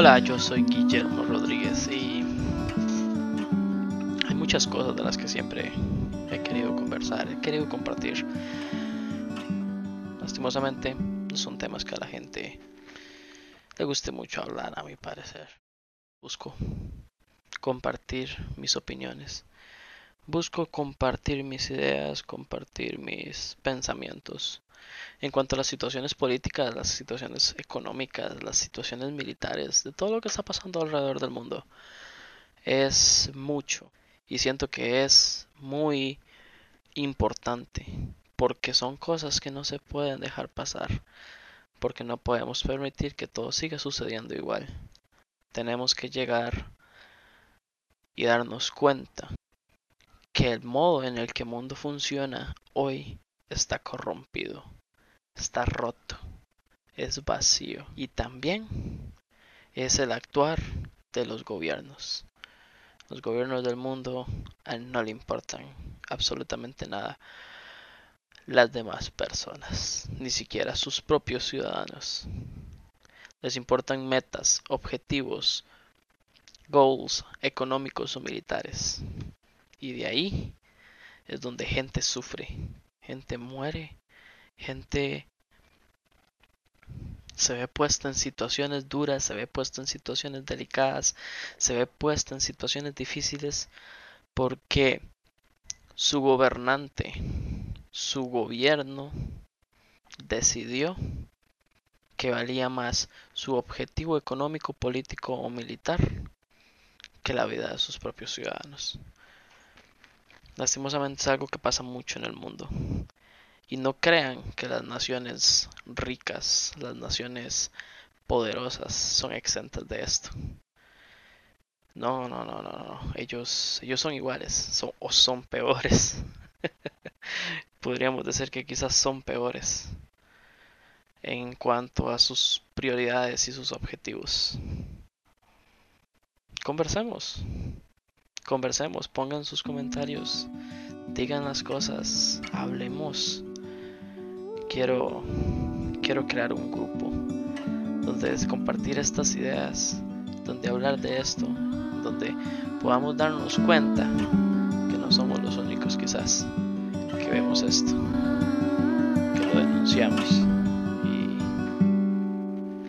Hola, yo soy Guillermo Rodríguez y hay muchas cosas de las que siempre he querido conversar, he querido compartir. Lastimosamente, no son temas que a la gente le guste mucho hablar, a mi parecer. Busco compartir mis opiniones. Busco compartir mis ideas, compartir mis pensamientos en cuanto a las situaciones políticas, las situaciones económicas, las situaciones militares, de todo lo que está pasando alrededor del mundo. Es mucho y siento que es muy importante porque son cosas que no se pueden dejar pasar, porque no podemos permitir que todo siga sucediendo igual. Tenemos que llegar y darnos cuenta que el modo en el que el mundo funciona hoy está corrompido está roto, es vacío y también es el actuar de los gobiernos. Los gobiernos del mundo a no le importan absolutamente nada las demás personas, ni siquiera sus propios ciudadanos. Les importan metas, objetivos, goals económicos o militares. Y de ahí es donde gente sufre, gente muere gente se ve puesta en situaciones duras, se ve puesta en situaciones delicadas, se ve puesta en situaciones difíciles porque su gobernante, su gobierno decidió que valía más su objetivo económico, político o militar que la vida de sus propios ciudadanos. Lastimosamente es algo que pasa mucho en el mundo. Y no crean que las naciones ricas, las naciones poderosas son exentas de esto. No, no, no, no, no. Ellos, ellos son iguales, son, o son peores. Podríamos decir que quizás son peores en cuanto a sus prioridades y sus objetivos. Conversemos, conversemos, pongan sus comentarios, digan las cosas, hablemos quiero, quiero crear un grupo donde compartir estas ideas, donde hablar de esto, donde podamos darnos cuenta que no somos los únicos quizás que vemos esto, que lo denunciamos y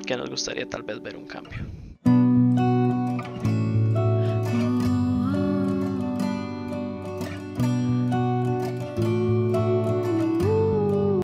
que nos gustaría tal vez ver un cambio.